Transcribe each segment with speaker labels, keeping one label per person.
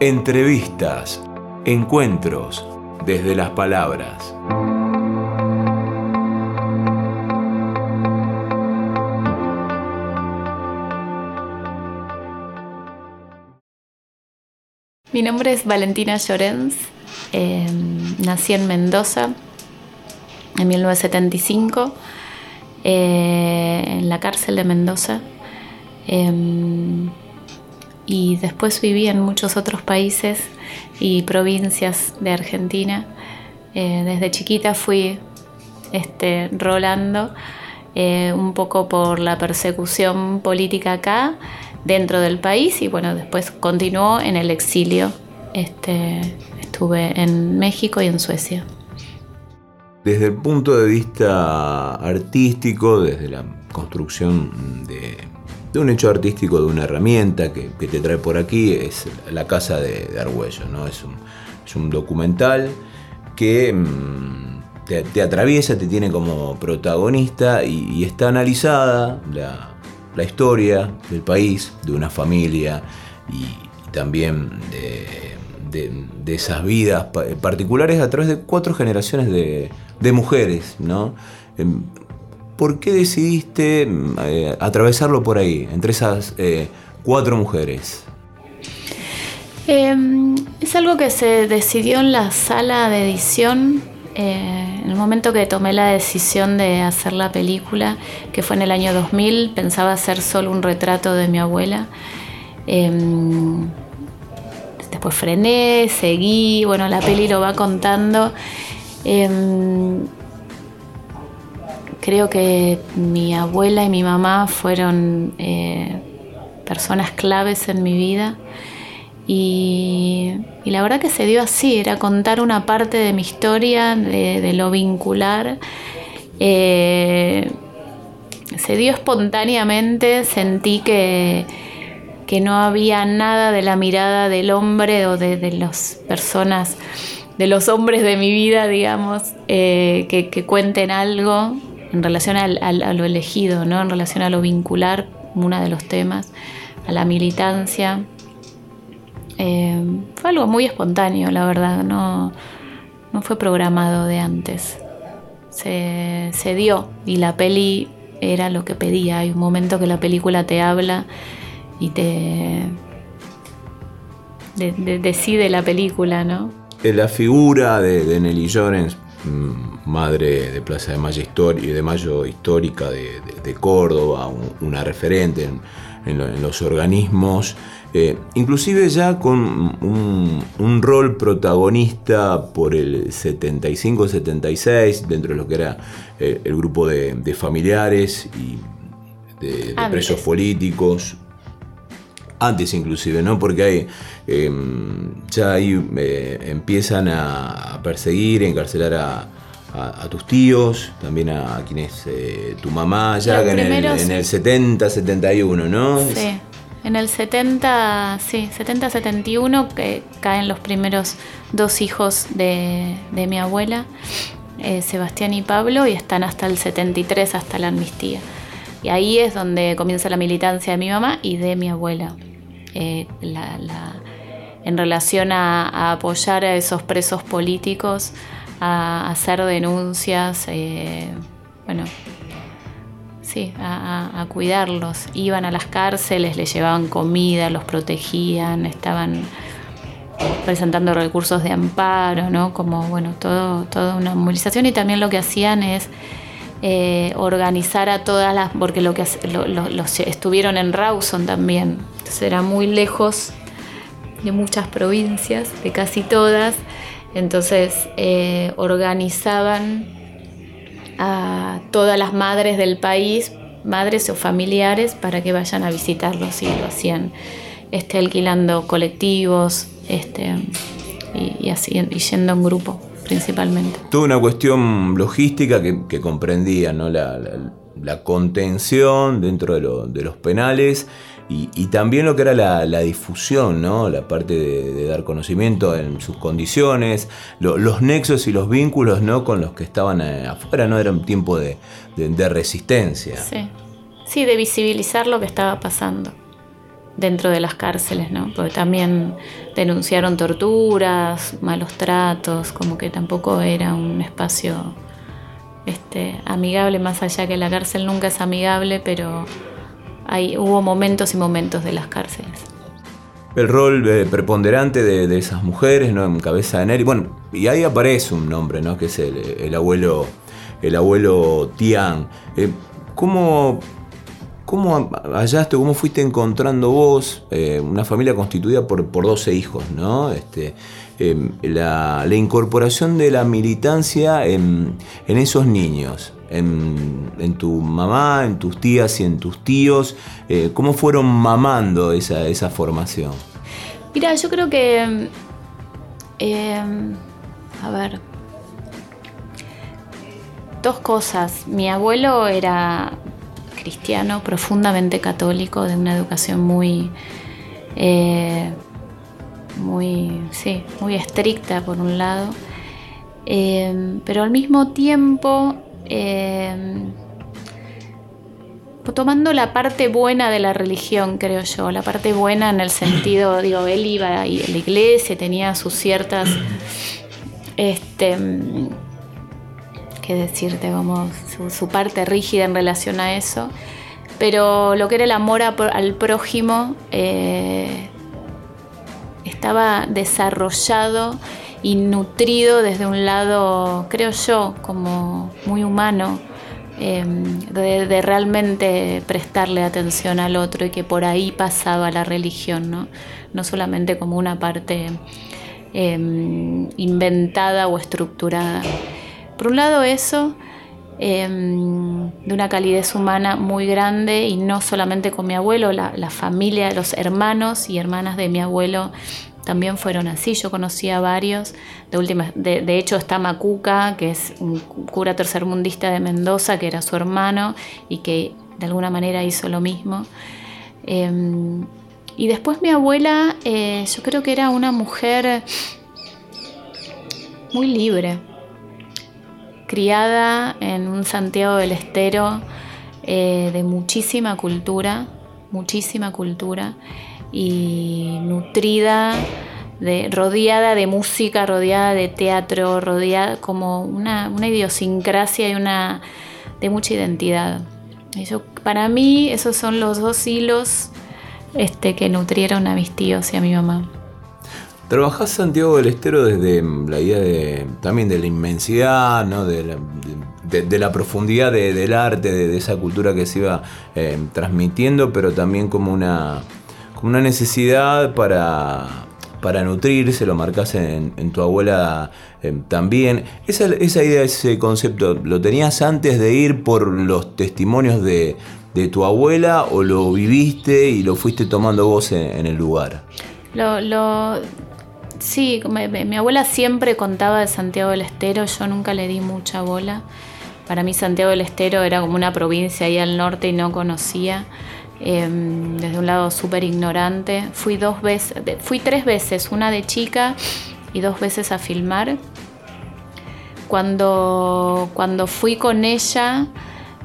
Speaker 1: Entrevistas, encuentros desde las palabras.
Speaker 2: Mi nombre es Valentina Llorens, em, nací en Mendoza en 1975, eh, en la cárcel de Mendoza. Em, y después viví en muchos otros países y provincias de Argentina. Eh, desde chiquita fui este, rolando eh, un poco por la persecución política acá, dentro del país, y bueno, después continuó en el exilio. Este, estuve en México y en Suecia.
Speaker 1: Desde el punto de vista artístico, desde la construcción de de un hecho artístico, de una herramienta que, te trae por aquí, es La Casa de, Argüello. ¿no? Es, un, documental que mm, te, atraviesa, te tiene como protagonista y, está analizada la, historia del país, de una familia y, también de, esas vidas particulares a través de cuatro generaciones de, mujeres. ¿no? Em, ¿por qué decidiste eh, atravesarlo por ahí, entre esas eh, cuatro mujeres?
Speaker 2: Em, es algo que se decidió en la sala de edición eh, en el momento que tomé la decisión de hacer la película, que fue en el año 2000, pensaba hacer solo un retrato de mi abuela. Em, después frené, seguí, bueno, la peli lo va contando. Creo que mi abuela y mi mamá fueron eh, personas claves en mi vida. Y, la verdad que se dio así, era contar una parte de mi historia, de, lo vincular. Eh, se dio espontáneamente, sentí que, que, no había nada de la mirada del hombre o de, las personas, de los hombres de mi vida, digamos, eh, que cuenten algo en relación al, a lo elegido, ¿no? en relación a lo vincular, uno de los temas, a la militancia. Eh, fue algo muy espontáneo, la verdad, no, no fue programado de antes. Se, se, dio y la peli era lo que pedía. Hay un momento que la película te habla y te decide la película, ¿no?
Speaker 1: La figura de, de Nelly Llorens madre de Plaza de Mayo, de Mayo histórica de, Córdoba, una referente en, los organismos, eh, inclusive ya con un, rol protagonista por el 75-76 dentro de lo que era eh, el grupo de, familiares y de, presos políticos, antes inclusive, ¿no? Porque hay, em, ya ahí eh, empiezan a perseguir, encarcelar a, tus tíos, también a, quien es eh, tu mamá, ya en, el, 70, 71, ¿no?
Speaker 2: Sí. En el 70, sí, 70, 71 que caen los primeros dos hijos de, mi abuela, eh, Sebastián y Pablo, y están hasta el 73, hasta la amnistía. Y ahí es donde comienza la militancia de mi mamá y de mi abuela. Eh, en relación a, apoyar a esos presos políticos, a, hacer denuncias, eh, bueno, sí, a, cuidarlos. Iban a las cárceles, les llevaban comida, los protegían, estaban presentando recursos de amparo, ¿no? Como, bueno, todo, toda una movilización y también lo que hacían es eh, organizar a todas las, porque lo que los estuvieron en Rawson también, entonces era muy lejos de muchas provincias, de casi todas, entonces eh, organizaban a todas las madres del país, madres o familiares, para que vayan a visitarlos y lo hacían este, alquilando colectivos este, y, así, y yendo en grupo principalmente.
Speaker 1: Toda una cuestión logística que, comprendía ¿no? la, contención dentro de, los penales y, también lo que era la, difusión, ¿no? la parte de, dar conocimiento en sus condiciones, los nexos y los vínculos ¿no? con los que estaban eh, afuera, ¿no? era un tiempo de, resistencia.
Speaker 2: Sí. sí, de visibilizar lo que estaba pasando. Dentro de las cárceles, ¿no? Porque también denunciaron torturas, malos tratos, como que tampoco era un espacio este, amigable, más allá que la cárcel nunca es amigable, pero hay, hubo momentos y momentos de las cárceles.
Speaker 1: El rol eh, preponderante de, esas mujeres, ¿no? En cabeza de Neri. Bueno, y ahí aparece un nombre, ¿no? Que es el, abuelo, el abuelo Tian. Eh, ¿Cómo ¿Cómo hallaste, cómo fuiste encontrando vos eh, una familia constituida por, por 12 hijos, ¿no? Este, em, la, incorporación de la militancia en, esos niños, en, tu mamá, en tus tías y en tus tíos, eh, ¿cómo fueron mamando esa, esa formación?
Speaker 2: Mira, yo creo que, em, a ver, dos cosas. Mi abuelo era cristiano, profundamente católico, de una educación muy, eh, muy, sí, muy estricta por un lado, eh, pero al mismo tiempo eh, tomando la parte buena de la religión, creo yo, la parte buena en el sentido, digo, él iba a la iglesia, tenía sus ciertas, este, qué decirte, como su, parte rígida en relación a eso. Pero lo que era el amor al prójimo eh, estaba desarrollado y nutrido desde un lado, creo yo, como muy humano, em, de, realmente prestarle atención al otro y que por ahí pasaba la religión, no, no solamente como una parte em, inventada o estructurada. Por un lado eso, em, de una calidez humana muy grande y no solamente con mi abuelo, la, familia, los hermanos y hermanas de mi abuelo también fueron así. Yo conocí a varios. De, de, hecho está Macuca, que es un cura tercermundista de Mendoza, que era su hermano y que de alguna manera hizo lo mismo. Em, y después mi abuela, eh, yo creo que era una mujer muy libre, criada en un Santiago del Estero eh, de muchísima cultura, muchísima cultura y nutrida, de, rodeada de música, rodeada de teatro, rodeada como una, idiosincrasia y una de mucha identidad. para mí esos son los dos hilos este, que nutrieron a mis tíos y a mi mamá.
Speaker 1: Trabajás Santiago del Estero desde mm, la idea de, también de la inmensidad, ¿no? de, la, profundidad del arte, de, esa cultura que se iba eh, transmitiendo, pero también como una, como una necesidad para, para nutrirse, lo marcás en, tu abuela eh, también. Esa, esa idea, ese concepto, ¿lo tenías antes de ir por los testimonios de, tu abuela o lo viviste y lo fuiste tomando vos en, el lugar?
Speaker 2: Lo, lo, Sí, mi abuela siempre contaba de Santiago del Estero, yo nunca le di mucha bola. Para mí Santiago del Estero era como una provincia ahí al norte y no conocía. Em, desde un lado súper ignorante. Fui dos veces, fui tres veces, una de chica y dos veces a filmar. Cuando, cuando fui con ella,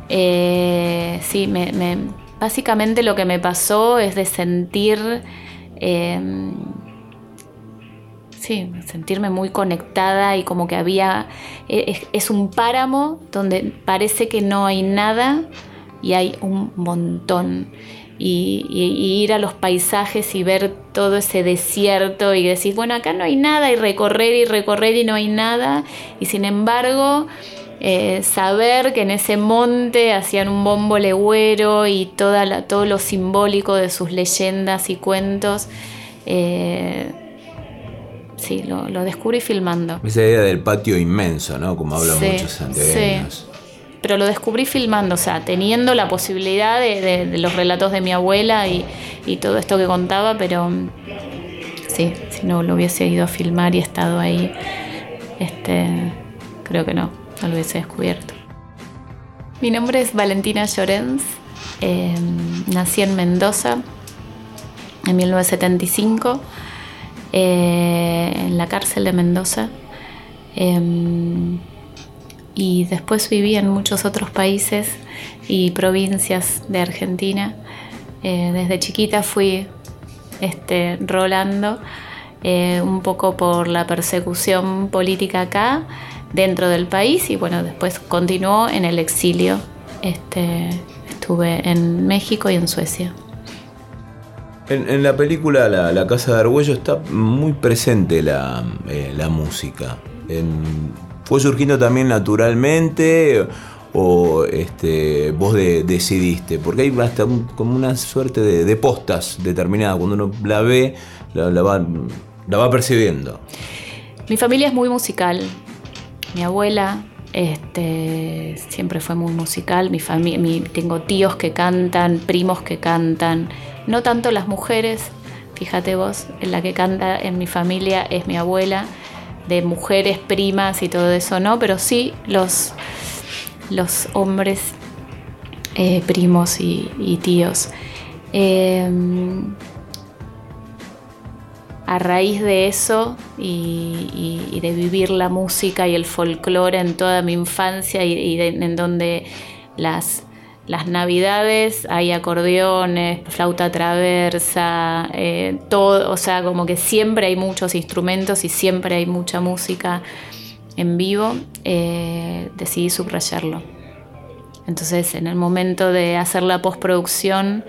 Speaker 2: eh, sí, me, básicamente lo que me pasó es de sentir em, sí, sentirme muy conectada y como que había, e, es, un páramo donde parece que no hay nada y hay un montón. Y, ir a los paisajes y ver todo ese desierto y decir, bueno, acá no hay nada y recorrer y recorrer y no hay nada. Y sin embargo, eh, saber que en ese monte hacían un bombo legüero y toda todo lo simbólico de sus leyendas y cuentos. Eh, sí, lo, descubrí filmando.
Speaker 1: Esa idea del patio inmenso, ¿no? Como hablan muchos santiagueños. Sí.
Speaker 2: Pero lo descubrí filmando, o sea, teniendo la posibilidad de, los relatos de mi abuela y, todo esto que contaba, pero sí, si no lo hubiese ido a filmar y estado ahí, este, creo que no, no lo hubiese descubierto. Mi nombre es Valentina Llorens, em, nací en Mendoza en 1975. Eh, en la cárcel de Mendoza. Em, y después viví en muchos otros países y provincias de Argentina. Eh, desde chiquita fui este, rolando, eh, un poco por la persecución política acá, dentro del país, y bueno, después continuó en el exilio. Este, estuve en México y en Suecia.
Speaker 1: En, la película la, Casa de Argüello está muy presente la, eh, música. ¿Fue surgiendo también naturalmente o este, vos decidiste? Porque hay hasta como una suerte de, postas determinadas. Cuando uno la ve, la, va, percibiendo.
Speaker 2: Mi familia es muy musical. Mi abuela este, siempre fue muy musical. Mi familia, tengo tíos que cantan, primos que cantan. No tanto las mujeres, fíjate vos, la que canta en mi familia es mi abuela, de mujeres, primas y todo eso, ¿no? Pero sí los, los hombres, eh, primos y, tíos. Em, a raíz de eso y, de vivir la música y el folclore en toda mi infancia y, en donde las, las navidades hay acordeones, flauta traversa, eh, todo, o sea, como que siempre hay muchos instrumentos y siempre hay mucha música en vivo, eh, decidí subrayarlo. Entonces, en el momento de hacer la postproducción,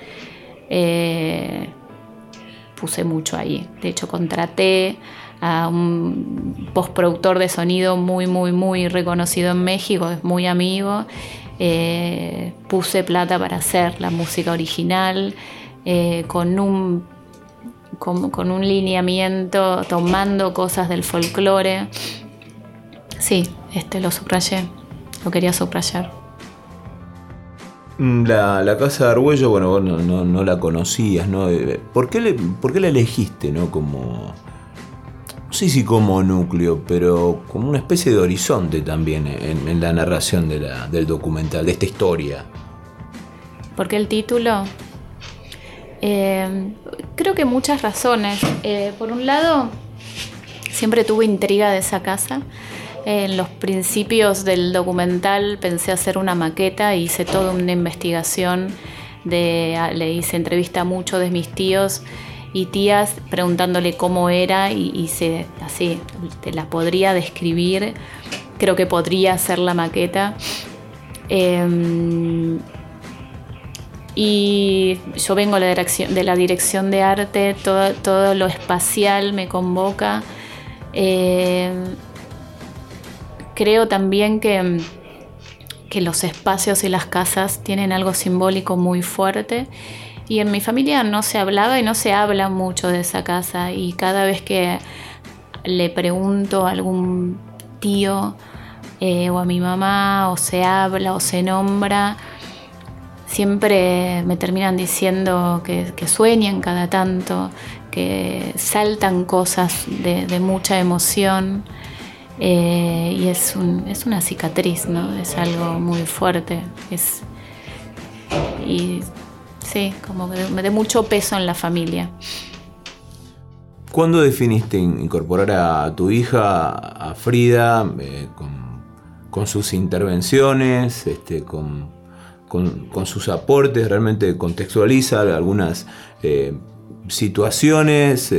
Speaker 2: eh, puse mucho ahí. De hecho, contraté a un postproductor de sonido muy, muy, muy reconocido en México, es muy amigo. Eh, puse plata para hacer la música original eh, con un con, un lineamiento tomando cosas del folclore. Sí, este lo subrayé, lo quería subrayar.
Speaker 1: Mm, la, casa de Argüello, bueno, vos no, la conocías, ¿no? Eh, ¿Por qué, le, ¿Por la elegiste, no? Como. No sé si como núcleo, pero como una especie de horizonte también en, la narración del documental, de esta historia.
Speaker 2: ¿Por qué el título? Eh, creo que muchas razones. Eh, por un lado, siempre tuve intriga de esa casa. En los principios del documental pensé hacer una maqueta, hice toda una investigación, le hice entrevista a muchos de mis tíos y tías preguntándole cómo era y hice así, te la podría describir, creo que podría hacer la maqueta. Em, y yo vengo de la dirección de, la dirección de arte, todo, todo lo espacial me convoca. Em, creo también que, que los espacios y las casas tienen algo simbólico muy fuerte. Y en mi familia no se hablaba y no se habla mucho de esa casa. Y cada vez que le pregunto a algún tío eh, o a mi mamá o se habla o se nombra, siempre me terminan diciendo que, sueñan cada tanto, que saltan cosas de, de mucha emoción. Eh, y es, un, es una cicatriz, ¿no? Es algo muy fuerte. Es, y sí, como que me de mucho peso en la familia.
Speaker 1: ¿Cuándo definiste incorporar a tu hija, a Frida, eh, con, sus intervenciones, este, con, con, sus aportes? ¿Realmente contextualiza algunas eh, situaciones?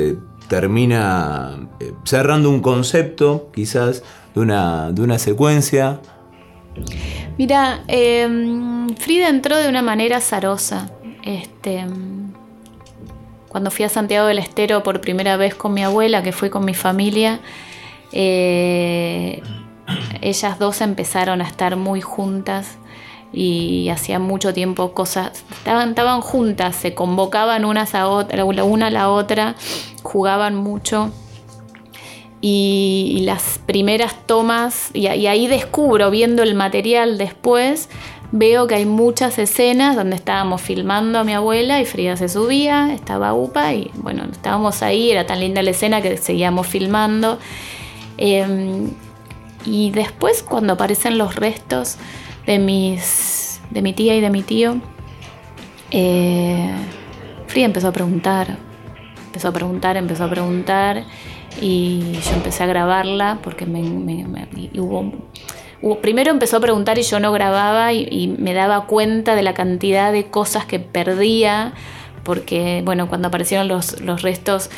Speaker 1: termina eh, cerrando un concepto, quizás, de una, de una secuencia.
Speaker 2: Mira, em, Frida entró de una manera azarosa. Este, cuando fui a Santiago del Estero por primera vez con mi abuela, que fui con mi familia, eh, ellas dos empezaron a estar muy juntas y hacía mucho tiempo cosas, estaban, juntas, se convocaban unas a otra, una a la otra, jugaban mucho. Y, las primeras tomas, y, ahí descubro, viendo el material después, veo que hay muchas escenas donde estábamos filmando a mi abuela y Frida se subía, estaba UPA y bueno, estábamos ahí, era tan linda la escena que seguíamos filmando. Em, y después cuando aparecen los restos, de, mis, de mi tía y de mi tío, eh, Frida empezó a preguntar, empezó a preguntar, empezó a preguntar y yo empecé a grabarla porque me, hubo, primero empezó a preguntar y yo no grababa y, me daba cuenta de la cantidad de cosas que perdía porque, bueno, cuando aparecieron los, los restos,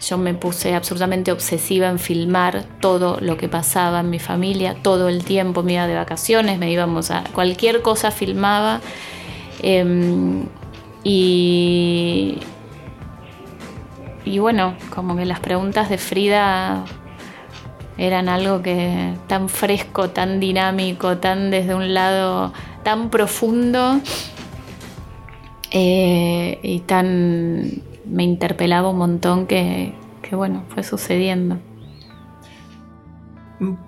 Speaker 2: yo me puse absolutamente obsesiva en filmar todo lo que pasaba en mi familia, todo el tiempo, me iba de vacaciones, me íbamos a cualquier cosa filmaba. Em, y, y bueno, como que las preguntas de Frida eran algo que tan fresco, tan dinámico, tan desde un lado tan profundo eh, y tan me interpelaba un montón que, que, bueno, fue sucediendo.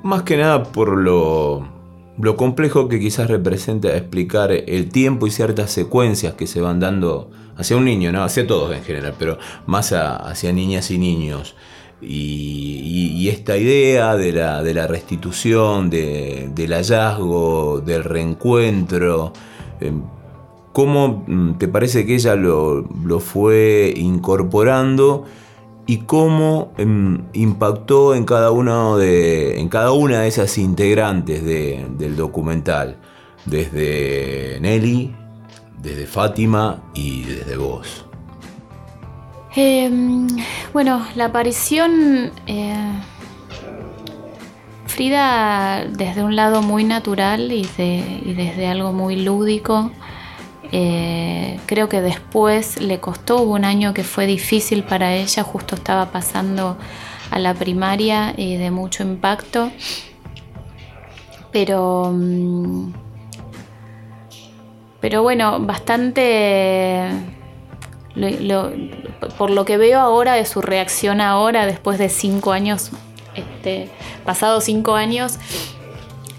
Speaker 1: Más que nada por lo, lo complejo que quizás representa explicar el tiempo y ciertas secuencias que se van dando hacia un niño, ¿no? hacia todos en general, pero más hacia niñas y niños. Y, esta idea de la, de la restitución, del hallazgo, del reencuentro, em, ¿cómo mm, te parece que ella lo, fue incorporando y cómo em, impactó en cada, uno de, en cada una de esas integrantes del documental? Desde Nelly, desde Fátima y desde vos.
Speaker 2: Em, bueno, la aparición... Eh, Frida desde un lado muy natural y, desde algo muy lúdico. Eh, creo que después le costó, hubo un año que fue difícil para ella, justo estaba pasando a la primaria y de mucho impacto. Pero, mm, pero bueno, bastante por lo que veo ahora de su reacción ahora, después de cinco años, este, pasados cinco años,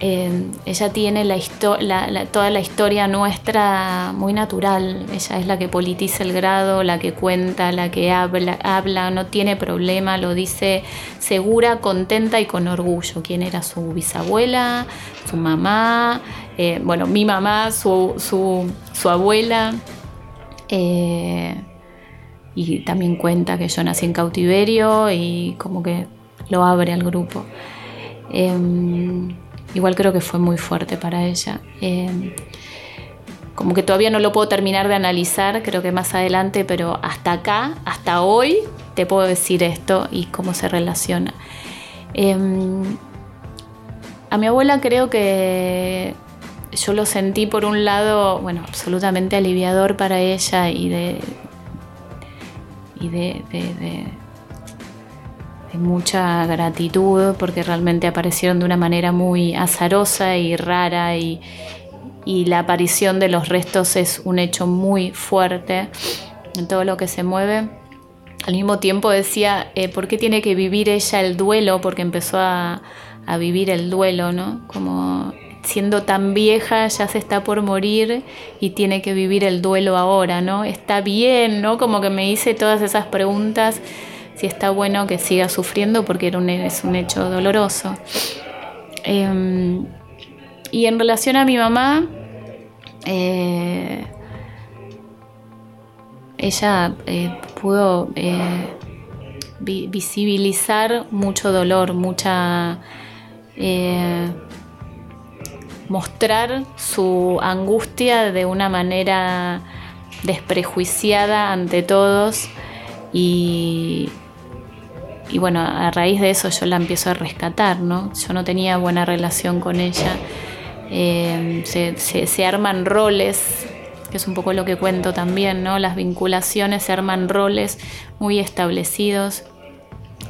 Speaker 2: eh, ella tiene la, toda la historia nuestra muy natural. Ella es la que politiza el grado, la que cuenta, la que habla, no tiene problema, lo dice segura, contenta y con orgullo. ¿Quién era su bisabuela, su mamá? Eh, bueno, mi mamá, su, su abuela. Eh, y también cuenta que yo nací en cautiverio y como que lo abre al grupo. Em, igual creo que fue muy fuerte para ella. Em, como que todavía no lo puedo terminar de analizar, creo que más adelante, pero hasta acá, hasta hoy, te puedo decir esto y cómo se relaciona. Em, a mi abuela creo que yo lo sentí por un lado, bueno, absolutamente aliviador para ella y de, y de, de, mucha gratitud porque realmente aparecieron de una manera muy azarosa y rara y, y, la aparición de los restos es un hecho muy fuerte en todo lo que se mueve. Al mismo tiempo decía, eh, ¿por qué tiene que vivir ella el duelo? Porque empezó a, a vivir el duelo, ¿no? Como siendo tan vieja ya se está por morir y tiene que vivir el duelo ahora, ¿no? Está bien, ¿no? Como que me hice todas esas preguntas, si está bueno que siga sufriendo porque un, es un hecho doloroso. Em, y en relación a mi mamá, eh, ella eh, pudo eh, visibilizar mucho dolor, mucha mostrar su angustia de una manera desprejuiciada ante todos y, bueno, a raíz de eso yo la empiezo a rescatar, ¿no? Yo no tenía buena relación con ella. Eh, se, se, arman roles, que es un poco lo que cuento también, ¿no? Las vinculaciones se arman roles muy establecidos,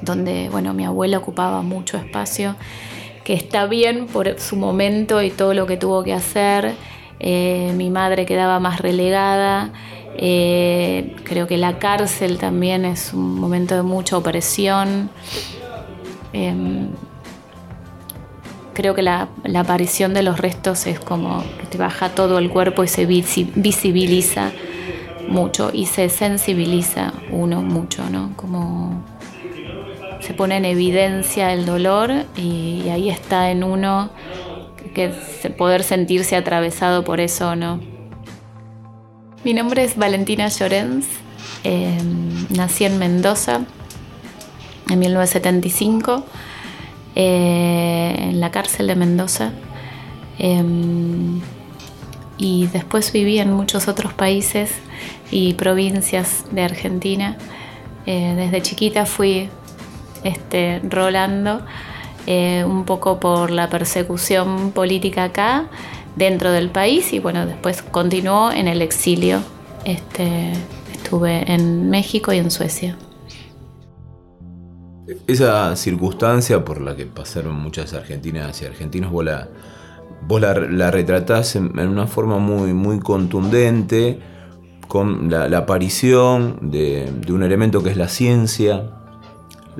Speaker 2: donde, bueno, mi abuela ocupaba mucho espacio que está bien por su momento y todo lo que tuvo que hacer. Eh, mi madre quedaba más relegada. Eh, creo que la cárcel también es un momento de mucha opresión. Em, creo que la, aparición de los restos es como que te baja todo el cuerpo y se visibiliza mucho y se sensibiliza uno mucho, ¿no? Como se pone en evidencia el dolor y, ahí está en uno que poder sentirse atravesado por eso no. Mi nombre es Valentina Llorens, em, nací en Mendoza en 1975, eh, en la cárcel de Mendoza. Em, y después viví en muchos otros países y provincias de Argentina. Eh, desde chiquita fui este, rolando eh, un poco por la persecución política acá, dentro del país, y bueno, después continuó en el exilio. Este, estuve en México y en Suecia.
Speaker 1: Esa circunstancia por la que pasaron muchas argentinas y argentinos, vos la, vos la, retratás en, una forma muy, muy contundente, con la, aparición de, un elemento que es la ciencia,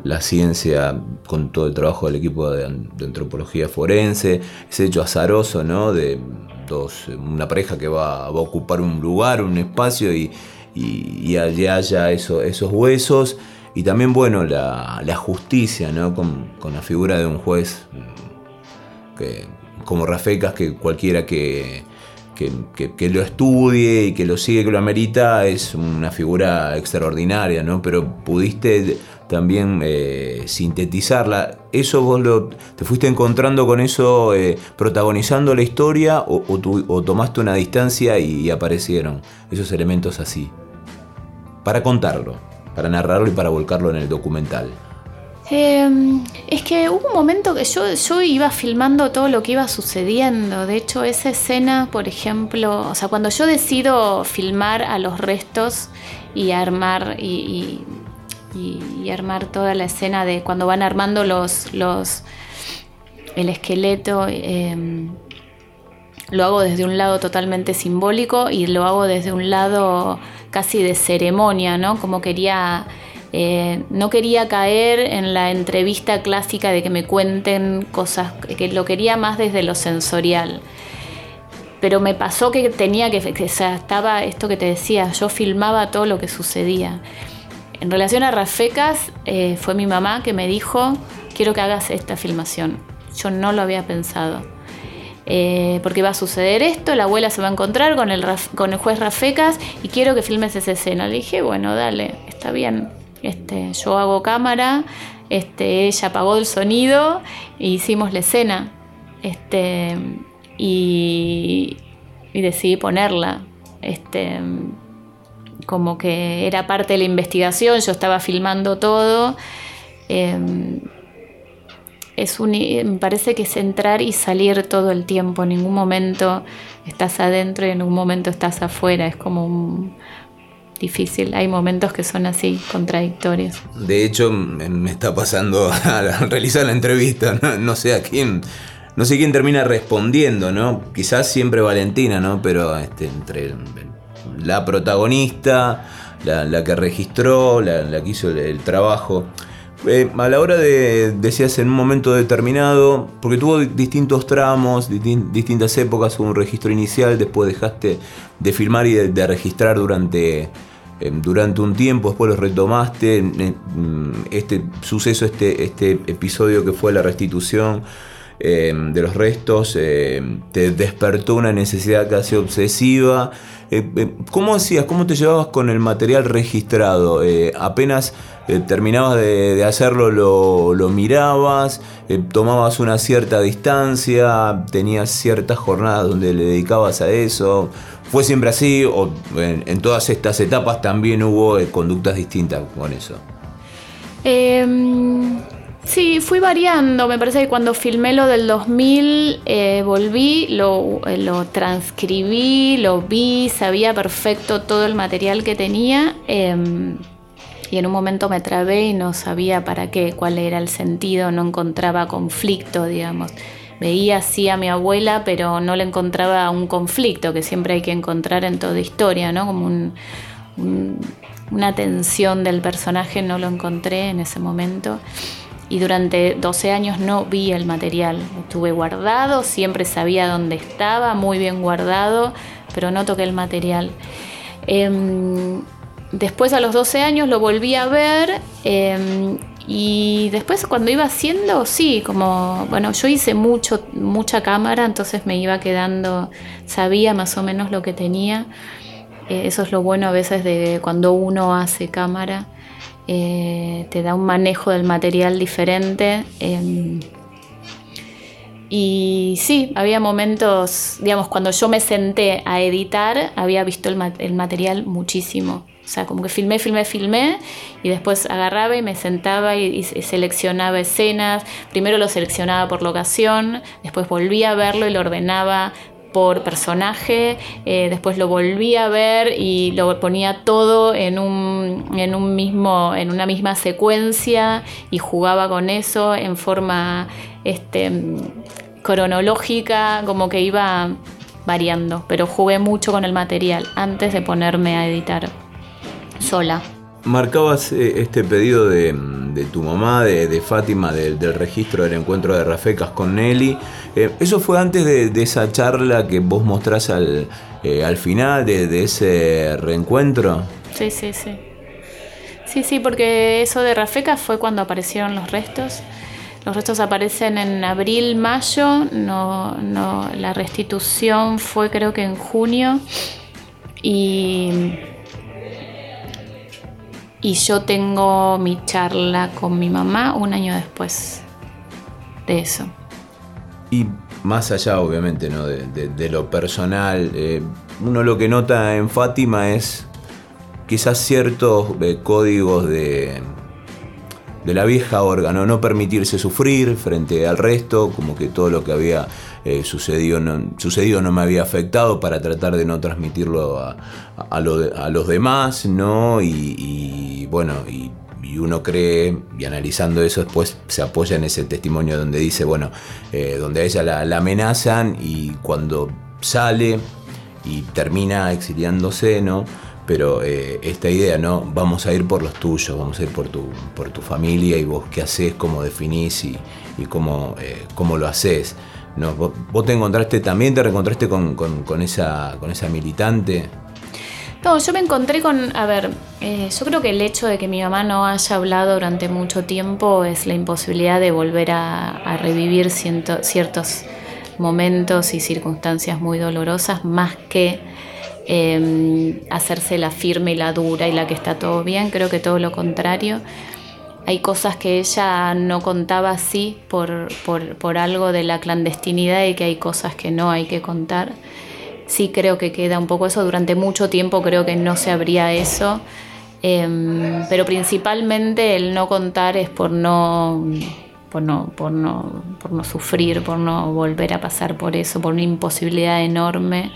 Speaker 1: la ciencia con todo el trabajo del equipo de, antropología forense, ese hecho azaroso, ¿no? De dos, una pareja que va, a ocupar un lugar, un espacio y, y, allí haya esos huesos. Y también, bueno, la, justicia, ¿no? Con, la figura de un juez mm, que, como Rafecas, que cualquiera que, que, lo estudie y que lo sigue, que lo amerita, es una figura extraordinaria, ¿no? Pero pudiste también eh, sintetizarla. ¿Eso vos lo, te fuiste encontrando con eso eh, protagonizando la historia o, tomaste una distancia y aparecieron esos elementos así? Para contarlo para narrarlo y para volcarlo en el documental?
Speaker 2: Em, es que hubo un momento que yo iba filmando todo lo que iba sucediendo. De hecho, esa escena, por ejemplo, o sea, cuando yo decido filmar a los restos y armar y, armar toda la escena de cuando van armando los, los el esqueleto, em, lo hago desde un lado totalmente simbólico y lo hago desde un lado casi de ceremonia, ¿no? Como quería, eh, no quería caer en la entrevista clásica de que me cuenten cosas, que lo quería más desde lo sensorial. Pero me pasó que tenía que, que estaba esto que te decía, yo filmaba todo lo que sucedía. En relación a Rafecas, eh, fue mi mamá que me dijo, quiero que hagas esta filmación. Yo no lo había pensado. Eh, porque va a suceder esto, la abuela se va a encontrar con el, con el juez Rafecas y quiero que filmes esa escena. Le dije, bueno, dale, está bien. Este, yo hago cámara, este, ella apagó el sonido e hicimos la escena. Este, y, decidí ponerla. Como que era parte de la investigación, yo estaba filmando todo. Em, es un, me parece que es entrar y salir todo el tiempo. En ningún momento estás adentro y en ningún momento estás afuera. Es como difícil. Hay momentos que son así, contradictorios.
Speaker 1: De hecho, me está pasando al realizar la entrevista. No, sé a quién. No sé quién termina respondiendo, ¿no? Quizás siempre Valentina, ¿no? Pero este, entre la protagonista, la, que registró, la, que hizo el trabajo. Eh, a la hora de, decías en un momento determinado, porque tuvo distintos tramos, distintas épocas, hubo un registro inicial, después dejaste de filmar y de, registrar durante, eh, durante un tiempo, después lo retomaste, este suceso, este, este episodio que fue la restitución eh, de los restos, te despertó una necesidad casi obsesiva. ¿Cómo hacías? ¿Cómo te llevabas con el material registrado? apenas eh, terminabas de, hacerlo, lo, mirabas, eh, tomabas una cierta distancia, tenías ciertas jornadas donde le dedicabas a eso. ¿Fue siempre así o en, todas estas etapas también hubo eh, conductas distintas con eso?
Speaker 2: Em, sí, fui variando. Me parece que cuando filmé lo del 2000 volví, lo, lo, transcribí, lo vi, sabía perfecto todo el material que tenía. Em, y en un momento me trabé y no sabía para qué, cuál era el sentido, no encontraba conflicto, digamos. Veía así a mi abuela, pero no le encontraba un conflicto que siempre hay que encontrar en toda historia, ¿no? Como una tensión del personaje, no lo encontré en ese momento. Y durante 12 años no vi el material. Estuve guardado, siempre sabía dónde estaba, muy bien guardado, pero no toqué el material. Em, después a los 12 años lo volví a ver em, y después cuando iba haciendo, sí, como, bueno, yo hice mucho, mucha cámara, entonces me iba quedando, sabía más o menos lo que tenía. Eh, eso es lo bueno a veces de cuando uno hace cámara, eh, te da un manejo del material diferente. Em, y sí, había momentos, digamos, cuando yo me senté a editar, había visto el, material muchísimo. O sea, como que filmé, filmé, filmé y después agarraba y me sentaba y, seleccionaba escenas. Primero lo seleccionaba por locación, después volvía a verlo y lo ordenaba por personaje, eh, después lo volvía a ver y lo ponía todo en un, en un mismo, en una misma secuencia y jugaba con eso en forma este, cronológica, como que iba variando, pero jugué mucho con el material antes de ponerme a editar sola.
Speaker 1: Marcabas eh, este pedido de, tu mamá, de, Fátima, del registro del encuentro de Rafecas con Nelly. Eh, ¿Eso fue antes de, esa charla que vos mostrás al, eh, al final de, ese reencuentro?
Speaker 2: Sí, sí, sí. Sí, sí, porque eso de Rafecas fue cuando aparecieron los restos. Los restos aparecen en abril, mayo, no, no, la restitución fue creo que en junio y, y yo tengo mi charla con mi mamá un año después de eso.
Speaker 1: Y más allá obviamente ¿no? de, lo personal, eh, uno lo que nota en Fátima es quizás ciertos eh, códigos de de la vieja órgano, no permitirse sufrir frente al resto, como que todo lo que había eh, sucedido, no, sucedido no me había afectado para tratar de no transmitirlo a, los demás, ¿no? Y, bueno, y, uno cree, y analizando eso después se apoya en ese testimonio donde dice, bueno, eh, donde a ella la, la amenazan y cuando sale y termina exiliándose, ¿no? pero eh, esta idea, ¿no? Vamos a ir por los tuyos, vamos a ir por tu, por tu familia y vos qué haces, cómo definís y, cómo, eh, cómo, lo haces. ¿No? ¿Vos, te encontraste también, te reencontraste con, con, esa, con esa militante?
Speaker 2: No, yo me encontré con, a ver, eh, yo creo que el hecho de que mi mamá no haya hablado durante mucho tiempo es la imposibilidad de volver a, a revivir ciertos momentos y circunstancias muy dolorosas, más que Em, hacerse la firme y la dura y la que está todo bien, creo que todo lo contrario. Hay cosas que ella no contaba así por, por, algo de la clandestinidad y que hay cosas que no hay que contar. Sí creo que queda un poco eso. Durante mucho tiempo creo que no se abría eso. Em, pero principalmente el no contar es por no, por no, por no, por no sufrir, por no volver a pasar por eso, por una imposibilidad enorme.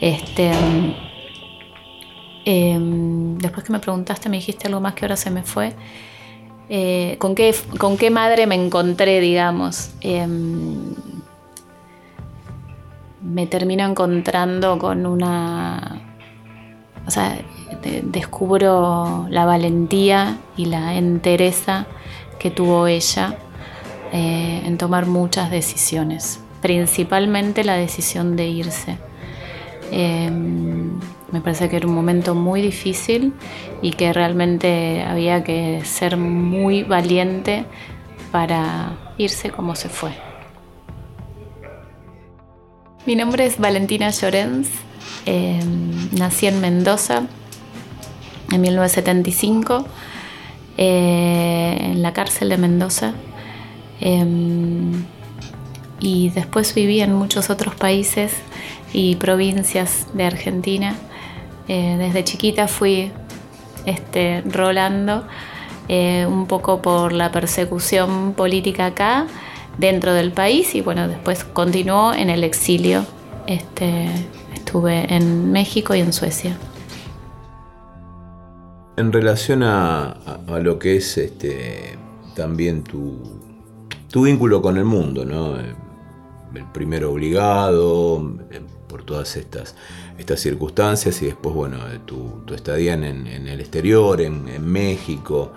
Speaker 2: Este, em, después que me preguntaste, me dijiste algo más que ahora se me fue. Eh, ¿con, qué, ¿Con qué madre me encontré, digamos? Em, me termino encontrando con una... O sea, descubro la valentía y la entereza que tuvo ella eh, en tomar muchas decisiones, principalmente la decisión de irse. Em, me parece que era un momento muy difícil y que realmente había que ser muy valiente para irse como se fue. Mi nombre es Valentina Llorens, em, nací en Mendoza en 1975, eh, en la cárcel de Mendoza, em, y después viví en muchos otros países y provincias de Argentina. Eh, desde chiquita fui este, rolando eh, un poco por la persecución política acá, dentro del país, y bueno, después continuó en el exilio. Este, estuve en México y en Suecia.
Speaker 1: En relación a, lo que es este, también tu, tu vínculo con el mundo, ¿no? el primero obligado, por todas estas, estas circunstancias y después, bueno, tu, tu estadía en, el exterior, en, México,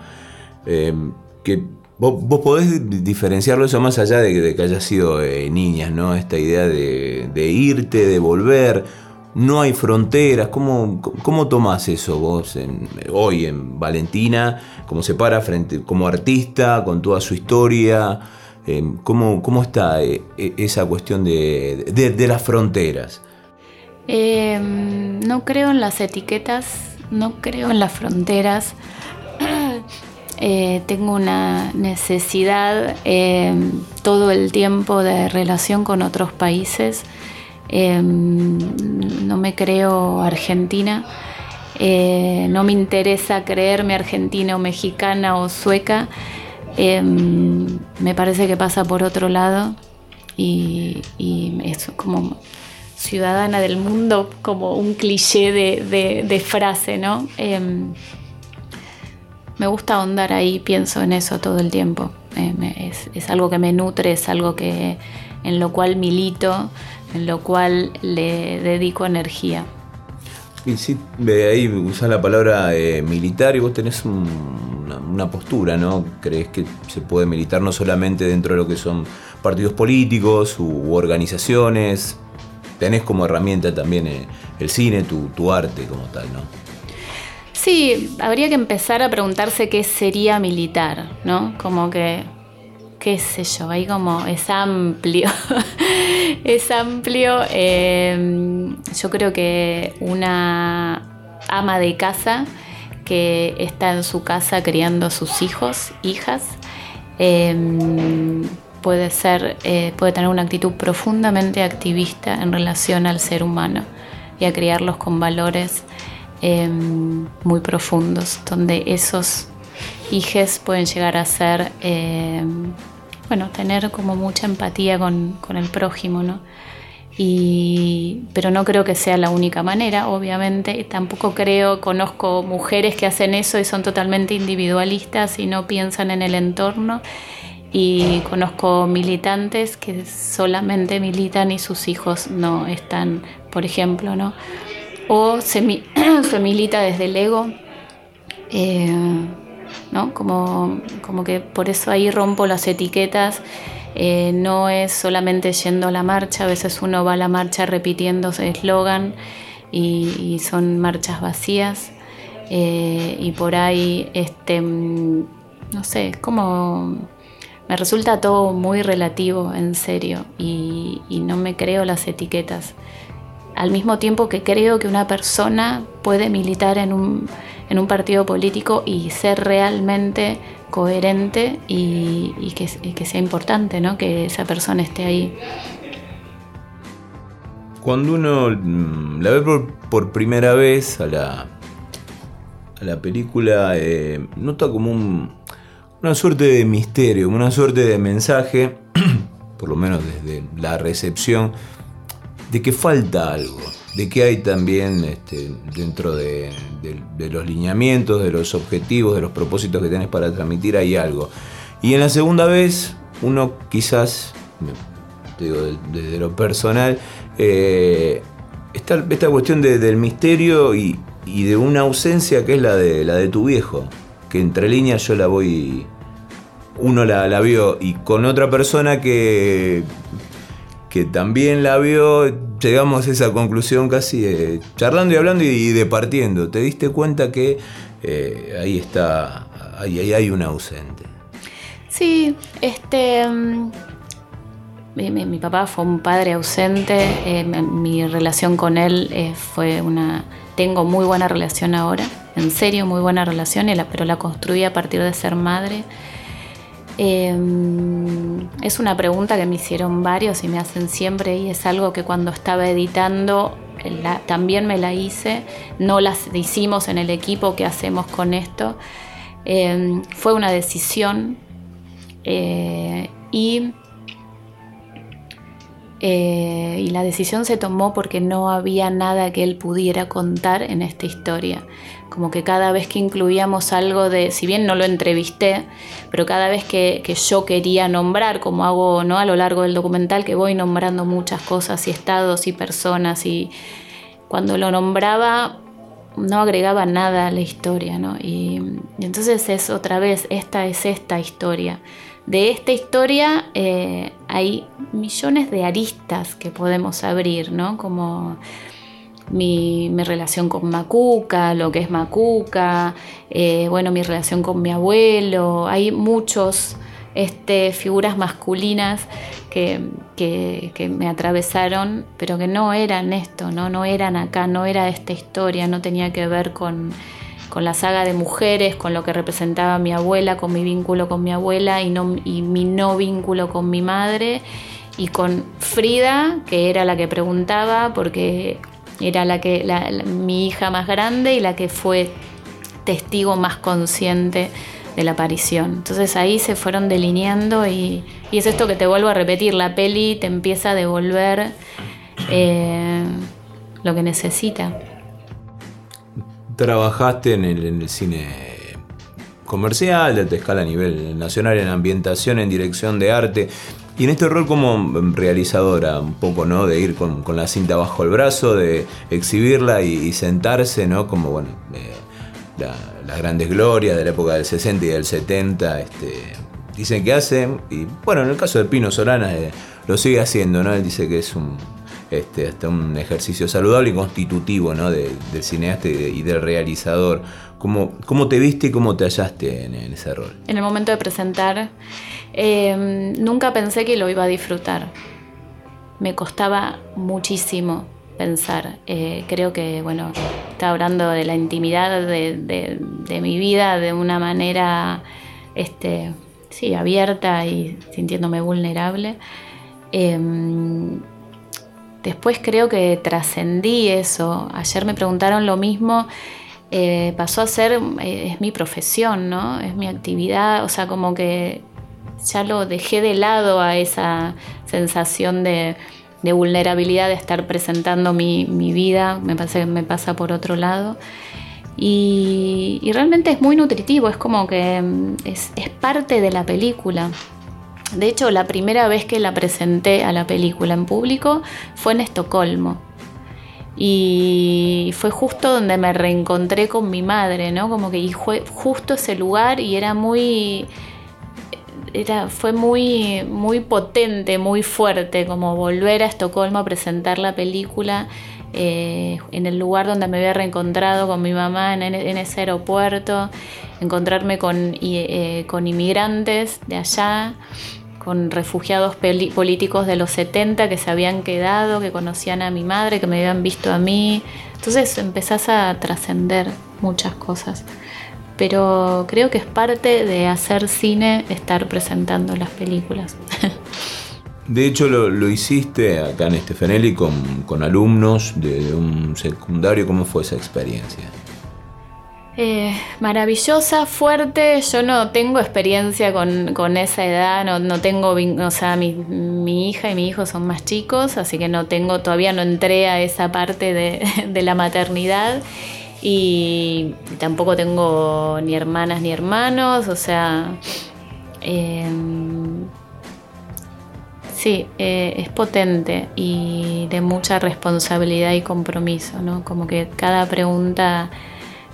Speaker 1: em, que vos, podés diferenciarlo eso más allá de, que hayas sido eh, niñas, ¿no? Esta idea de, irte, de volver, no hay fronteras, ¿cómo, cómo tomás eso vos hoy en Valentina, como se para frente, como artista, con toda su historia? Em, ¿cómo, ¿cómo, está eh, esa cuestión de, de las fronteras?
Speaker 2: Em, no creo en las etiquetas, no creo en las fronteras. eh, tengo una necesidad eh, todo el tiempo de relación con otros países. Eh, no me creo argentina. no me interesa creerme argentina o mexicana o sueca. me parece que pasa por otro lado y, es como ciudadana del mundo, como un cliché de, frase, ¿no? me gusta ahondar ahí, pienso en eso todo el tiempo. Es, algo que me nutre, es algo que, en lo cual milito, en lo cual le dedico energía.
Speaker 1: Y sí, ahí usas la palabra eh, militar y vos tenés una, postura, ¿no? ¿Crees que se puede militar no solamente dentro de lo que son partidos políticos u organizaciones? Tenés como herramienta también eh, el cine, tu, arte como tal, ¿no?
Speaker 2: Sí, habría que empezar a preguntarse qué sería militar, ¿no? Como que, qué sé yo, ahí como es amplio, es amplio. Em, yo creo que una ama de casa que está en su casa criando a sus hijos, hijas, em, puede ser, eh, puede tener una actitud profundamente activista en relación al ser humano y a criarlos con valores Em, muy profundos, donde esos hijes pueden llegar a ser, em, bueno, tener como mucha empatía con, el prójimo, ¿no? Y, pero no creo que sea la única manera, obviamente. Tampoco creo, conozco mujeres que hacen eso y son totalmente individualistas y no piensan en el entorno. Y conozco militantes que solamente militan y sus hijos no están, por ejemplo, ¿no? o se, milita desde el ego, eh, ¿no? Como, como, que por eso ahí rompo las etiquetas. Eh, no es solamente yendo a la marcha, a veces uno va a la marcha repitiendo eslogan y, son marchas vacías. Eh, y por ahí, este, no sé, como me resulta todo muy relativo, en serio, y no me creo las etiquetas al mismo tiempo que creo que una persona puede militar en un, partido político y ser realmente coherente y, que, sea importante ¿no? que esa persona esté ahí.
Speaker 1: Cuando uno mm, la ve por, primera vez a la, a la película, eh, nota como una suerte de misterio, una suerte de mensaje, por lo menos desde la recepción de que falta algo, de que hay también este, dentro de, los lineamientos, de los objetivos, de los propósitos que tenés para transmitir, hay algo. Y en la segunda vez, uno quizás, digo, desde lo personal, eh, está esta cuestión del misterio y, de una ausencia que es la de, la de tu viejo, que entre líneas yo la voy uno la, la, vio y con otra persona que que también la vio, llegamos a esa conclusión casi eh, charlando y hablando y, departiendo. ¿Te diste cuenta que eh, ahí está, ahí, hay un ausente?
Speaker 2: Sí, este... Mm, mi, papá fue un padre ausente, eh, mi relación con él fue una... Tengo muy buena relación ahora, en serio muy buena relación, pero la construí a partir de ser madre. Em, es una pregunta que me hicieron varios y me hacen siempre y es algo que cuando estaba editando también me la hice, no las hicimos en el equipo, ¿qué hacemos con esto? Em, fue una decisión eh, y, eh, y la decisión se tomó porque no había nada que él pudiera contar en esta historia como que cada vez que incluíamos algo de, si bien no lo entrevisté, pero cada vez que, yo quería nombrar, como hago ¿no? a lo largo del documental, que voy nombrando muchas cosas y estados y personas, y cuando lo nombraba no agregaba nada a la historia, ¿no? Y, entonces es otra vez, esta es esta historia. De esta historia eh, hay millones de aristas que podemos abrir, ¿no? Como mi, relación con Macuca, lo que es Macuca, eh, bueno, mi relación con mi abuelo. Hay muchos este, figuras masculinas que, me atravesaron, pero que no eran esto, ¿no? no eran acá, no era esta historia, no tenía que ver con, con la saga de mujeres, con lo que representaba mi abuela, con mi vínculo con mi abuela y, mi no vínculo con mi madre, y con Frida, que era la que preguntaba, porque era la que, mi hija más grande y la que fue testigo más consciente de la aparición. Entonces ahí se fueron delineando y, es esto que te vuelvo a repetir, la peli te empieza a devolver eh, lo que necesita.
Speaker 1: Trabajaste en el, cine comercial, de alta escala a nivel nacional, en ambientación, en dirección de arte. Y en este rol como realizadora, un poco, ¿no? De ir con, la cinta bajo el brazo, de exhibirla y, sentarse, ¿no? Como, bueno, eh, las grandes glorias de la época del 60 y del 70, este, dicen que hacen. Y bueno, en el caso de Pino Solana eh, lo sigue haciendo, ¿no? Él dice que es un, este, hasta un ejercicio saludable y constitutivo, ¿no? del cineasta y del realizador. ¿Cómo, ¿Cómo, te viste y cómo te hallaste en, ese rol?
Speaker 2: En el momento de presentar, em, nunca pensé que lo iba a disfrutar. Me costaba muchísimo pensar. Eh, creo que, bueno, está hablando de la intimidad de, mi vida de una manera, este, sí, abierta y sintiéndome vulnerable. Em, después creo que trascendí eso. Ayer me preguntaron lo mismo eh, pasó a ser, eh, es mi profesión, ¿no? Es mi actividad, o sea, como que ya lo dejé de lado a esa sensación de, vulnerabilidad de estar presentando mi, vida, me me pasa por otro lado. Y, realmente es muy nutritivo, es como que mm, es parte de la película. De hecho, la primera vez que la presenté a la película en público fue en Estocolmo. Y fue justo donde me reencontré con mi madre, ¿no? Como que fue justo ese lugar y era muy. Era, fue muy, muy potente, muy fuerte, como volver a Estocolmo a presentar la película eh, en el lugar donde me había reencontrado con mi mamá en, ese aeropuerto, encontrarme con, eh, con inmigrantes de allá con refugiados políticos de los 70 que se habían quedado, que conocían a mi madre, que me habían visto a mí. Entonces empezás a trascender muchas cosas. Pero creo que es parte de hacer cine estar presentando las películas.
Speaker 1: De hecho, lo, hiciste acá en Estefanelli con, con alumnos de un secundario. ¿Cómo fue esa experiencia?
Speaker 2: Eh, maravillosa, fuerte. Yo no tengo experiencia con, esa edad, no, tengo, o sea, mi, hija y mi hijo son más chicos, así que no tengo, todavía no entré a esa parte de, la maternidad y tampoco tengo ni hermanas ni hermanos, o sea, em, sí, eh, es potente y de mucha responsabilidad y compromiso, ¿no? Como que cada pregunta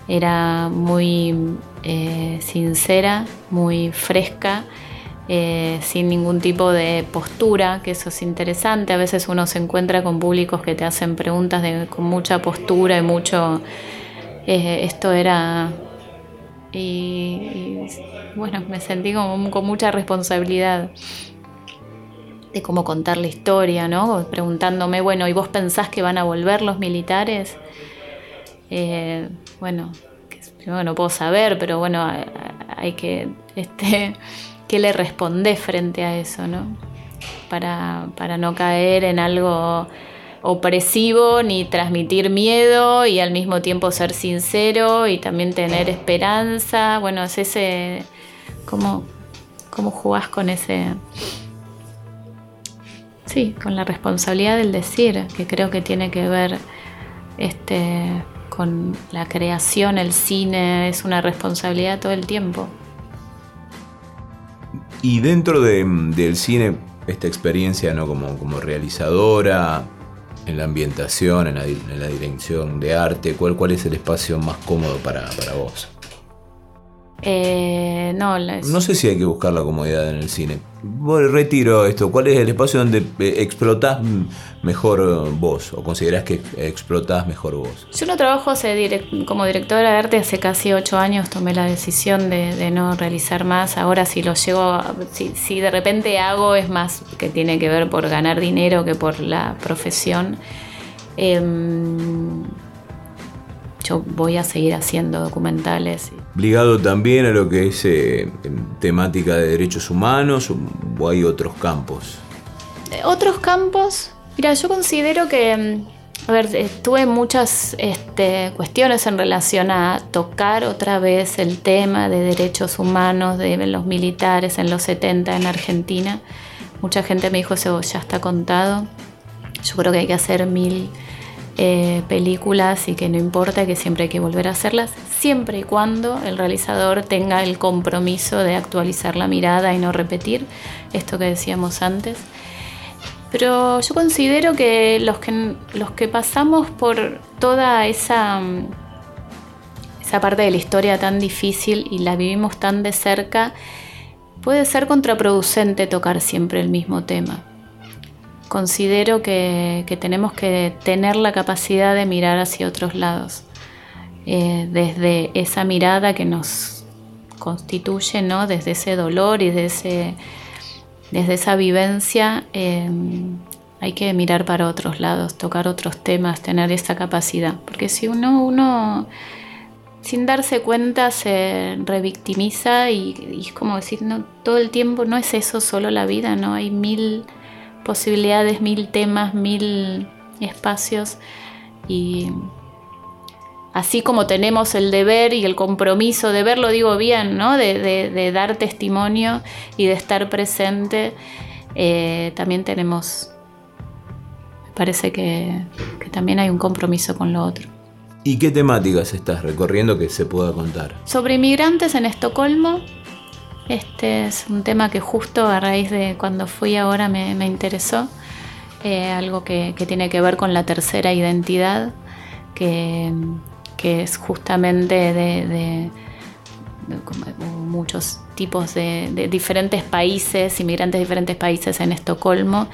Speaker 2: era muy eh, sincera, muy fresca, eh, sin ningún tipo de postura, que eso es interesante. A veces uno se encuentra con públicos que te hacen preguntas con mucha postura y mucho... Eh, esto era... Y, bueno, me sentí como con mucha responsabilidad de cómo contar la historia, ¿no? Preguntándome, bueno, ¿y vos pensás que van a volver los militares? Eh, bueno, no puedo saber, pero bueno, hay que, este, ¿qué le respondés frente a eso, no? Para, no caer en algo opresivo ni transmitir miedo y al mismo tiempo ser sincero y también tener esperanza. Bueno, es ese, ¿cómo, cómo jugás con ese... Sí, con la responsabilidad del decir, que creo que tiene que ver este, con la creación, el cine, es una responsabilidad todo el tiempo.
Speaker 1: Y dentro del cine, esta experiencia ¿no? como, como realizadora, en la ambientación, en la, dirección de arte, ¿cuál, ¿cuál es el espacio más cómodo para, para vos?
Speaker 2: Eh, no,
Speaker 1: no sé si hay que buscar la comodidad en el cine. retiro esto. ¿Cuál es el espacio donde eh, explotás mejor eh, vos o considerás que explotás mejor vos?
Speaker 2: Yo no trabajo como directora de arte hace casi ocho años. Tomé la decisión de, no realizar más. Ahora si lo llego, si, si, de repente hago es más que tiene que ver por ganar dinero que por la profesión. Em, yo voy a seguir haciendo documentales.
Speaker 1: Ligado también a lo que es eh, temática de derechos humanos o hay otros campos.
Speaker 2: Eh, otros campos, mira, yo considero que, mm, a ver, eh, tuve muchas este, cuestiones en relación a tocar otra vez el tema de derechos humanos de los militares en los 70 en Argentina. Mucha gente me dijo, eso ya está contado. Yo creo que hay que hacer mil eh, películas y que no importa, que siempre hay que volver a hacerlas, siempre y cuando el realizador tenga el compromiso de actualizar la mirada y no repetir esto que decíamos antes. Pero yo considero que los que, los que pasamos por toda esa, esa parte de la historia tan difícil y la vivimos tan de cerca, puede ser contraproducente tocar siempre el mismo tema considero que, tenemos que tener la capacidad de mirar hacia otros lados, eh, desde esa mirada que nos constituye, ¿no? desde ese dolor y desde, desde esa vivencia, em, hay que mirar para otros lados, tocar otros temas, tener esa capacidad, porque si uno, uno sin darse cuenta se revictimiza y, y es como decir, no, todo el tiempo no es eso solo la vida, ¿no? Hay mil posibilidades, mil temas, mil espacios y así como tenemos el deber y el compromiso de verlo, digo bien, ¿no? de, dar testimonio y de estar presente, eh, también tenemos, me parece que, que también hay un compromiso con lo otro.
Speaker 1: ¿Y qué temáticas estás recorriendo que se pueda contar?
Speaker 2: Sobre inmigrantes en Estocolmo, este es un tema que justo a raíz de cuando fui ahora me, interesó, eh, algo que, tiene que ver con la tercera identidad, que, es justamente de, muchos tipos de, diferentes países, inmigrantes de diferentes países en Estocolmo,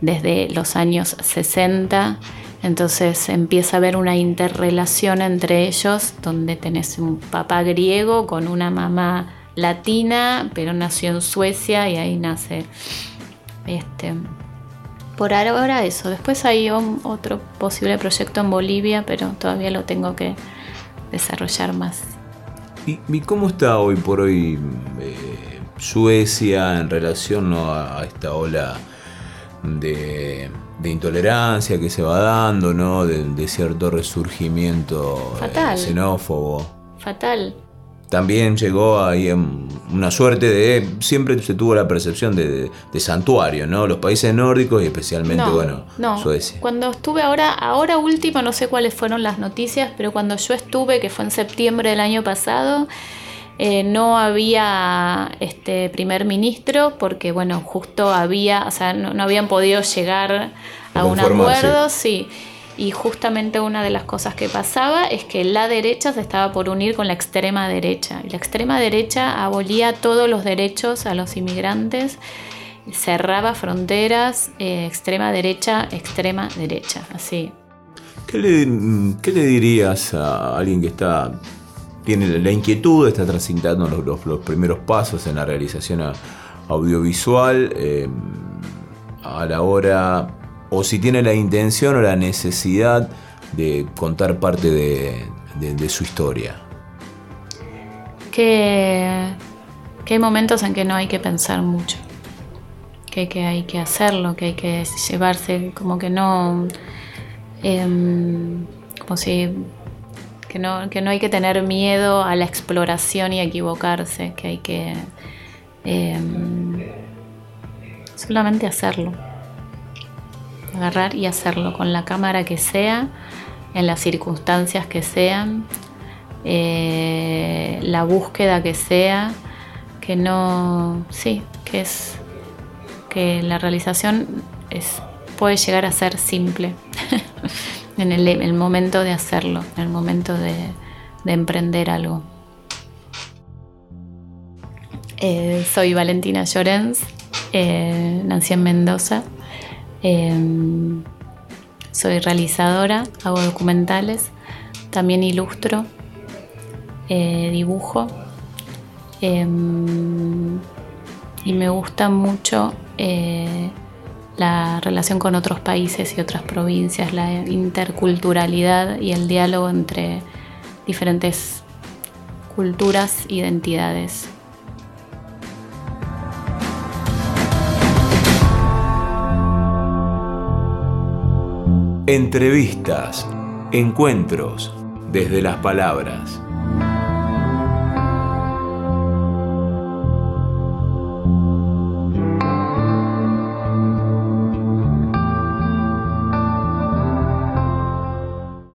Speaker 2: desde los años 60. Entonces empieza a haber una interrelación entre ellos, donde tenés un papá griego con una mamá latina, pero nació en Suecia y ahí nace este. Por ahora eso. Después hay otro posible proyecto en Bolivia, pero todavía lo tengo que desarrollar más.
Speaker 1: ¿Y, cómo está hoy por hoy eh, Suecia en relación a, esta ola de, intolerancia que se va dando, ¿no? de, cierto resurgimiento
Speaker 2: eh,
Speaker 1: xenófobo?
Speaker 2: Fatal
Speaker 1: también llegó ahí una suerte de. Siempre se tuvo la percepción de, santuario, ¿no? Los países nórdicos y especialmente, bueno, Suecia.
Speaker 2: Cuando estuve ahora, ahora último, no sé cuáles fueron las noticias, pero cuando yo estuve, que fue en septiembre del año pasado, eh, no había este primer ministro porque, bueno, justo había, o sea, no, habían podido llegar a un acuerdo, sí. Y justamente una de las cosas que pasaba es que la derecha se estaba por unir con la extrema derecha. Y la extrema derecha abolía todos los derechos a los inmigrantes, cerraba fronteras, eh, extrema derecha, extrema derecha, así.
Speaker 1: ¿Qué le, le dirías a alguien que está tiene la inquietud, está transitando los, los, primeros pasos en la realización audiovisual eh, a la hora o si tiene la intención o la necesidad de contar parte de, su historia.
Speaker 2: Que, hay momentos en que no hay que pensar mucho, que, hay que hacerlo, que hay que llevarse, como que no, em, como si, que no, que no hay que tener miedo a la exploración y equivocarse, que hay que em, solamente hacerlo agarrar y hacerlo con la cámara que sea, en las circunstancias que sean, eh, la búsqueda que sea, que no, sí, que es que la realización es, puede llegar a ser simple en el, momento de hacerlo, en el momento de, emprender algo. Eh, soy Valentina Llorens, eh, nací en Mendoza Em, soy realizadora, hago documentales, también ilustro, eh, dibujo em, y me gusta mucho eh, la relación con otros países y otras provincias, la interculturalidad y el diálogo entre diferentes culturas, identidades.
Speaker 1: Entrevistas, encuentros, desde las palabras.